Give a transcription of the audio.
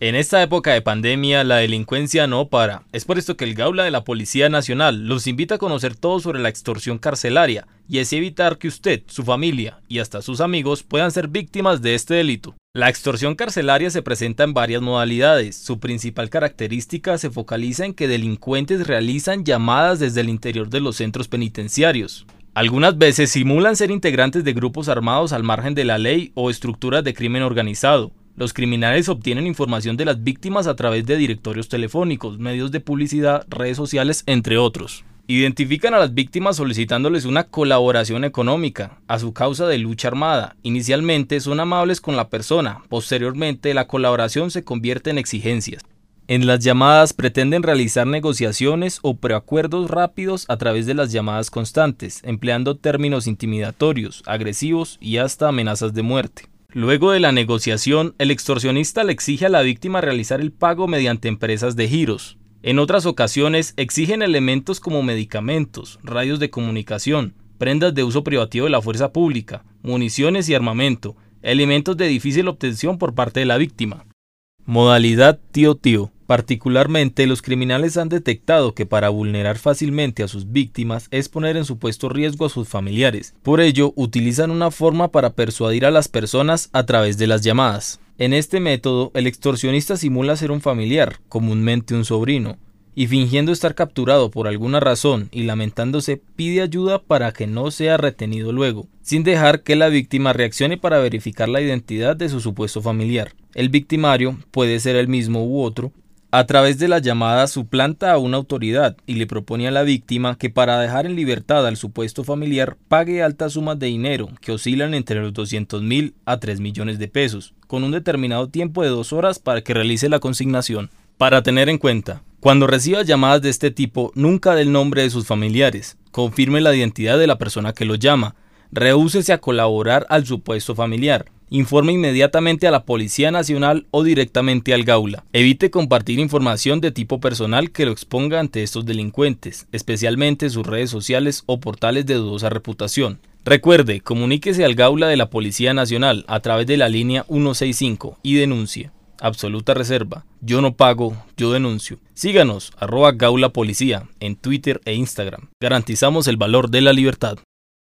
En esta época de pandemia, la delincuencia no para. Es por esto que el Gaula de la Policía Nacional los invita a conocer todo sobre la extorsión carcelaria y así evitar que usted, su familia y hasta sus amigos puedan ser víctimas de este delito. La extorsión carcelaria se presenta en varias modalidades. Su principal característica se focaliza en que delincuentes realizan llamadas desde el interior de los centros penitenciarios. Algunas veces simulan ser integrantes de grupos armados al margen de la ley o estructuras de crimen organizado. Los criminales obtienen información de las víctimas a través de directorios telefónicos, medios de publicidad, redes sociales, entre otros. Identifican a las víctimas solicitándoles una colaboración económica a su causa de lucha armada. Inicialmente son amables con la persona, posteriormente la colaboración se convierte en exigencias. En las llamadas pretenden realizar negociaciones o preacuerdos rápidos a través de las llamadas constantes, empleando términos intimidatorios, agresivos y hasta amenazas de muerte. Luego de la negociación, el extorsionista le exige a la víctima realizar el pago mediante empresas de giros. En otras ocasiones exigen elementos como medicamentos, radios de comunicación, prendas de uso privativo de la fuerza pública, municiones y armamento, elementos de difícil obtención por parte de la víctima. Modalidad tío-tío. Particularmente, los criminales han detectado que para vulnerar fácilmente a sus víctimas es poner en supuesto riesgo a sus familiares. Por ello, utilizan una forma para persuadir a las personas a través de las llamadas. En este método, el extorsionista simula ser un familiar, comúnmente un sobrino, y fingiendo estar capturado por alguna razón y lamentándose pide ayuda para que no sea retenido luego, sin dejar que la víctima reaccione para verificar la identidad de su supuesto familiar. El victimario puede ser el mismo u otro, a través de la llamada suplanta a una autoridad y le propone a la víctima que para dejar en libertad al supuesto familiar pague altas sumas de dinero que oscilan entre los 200 mil a 3 millones de pesos, con un determinado tiempo de dos horas para que realice la consignación. Para tener en cuenta, cuando reciba llamadas de este tipo, nunca dé el nombre de sus familiares, confirme la identidad de la persona que lo llama, rehúsese a colaborar al supuesto familiar, informe inmediatamente a la Policía Nacional o directamente al Gaula. Evite compartir información de tipo personal que lo exponga ante estos delincuentes, especialmente sus redes sociales o portales de dudosa reputación. Recuerde, comuníquese al Gaula de la Policía Nacional a través de la línea 165 y denuncie. Absoluta reserva. Yo no pago, yo denuncio. Síganos, arroba Gaula Policía, en Twitter e Instagram. Garantizamos el valor de la libertad.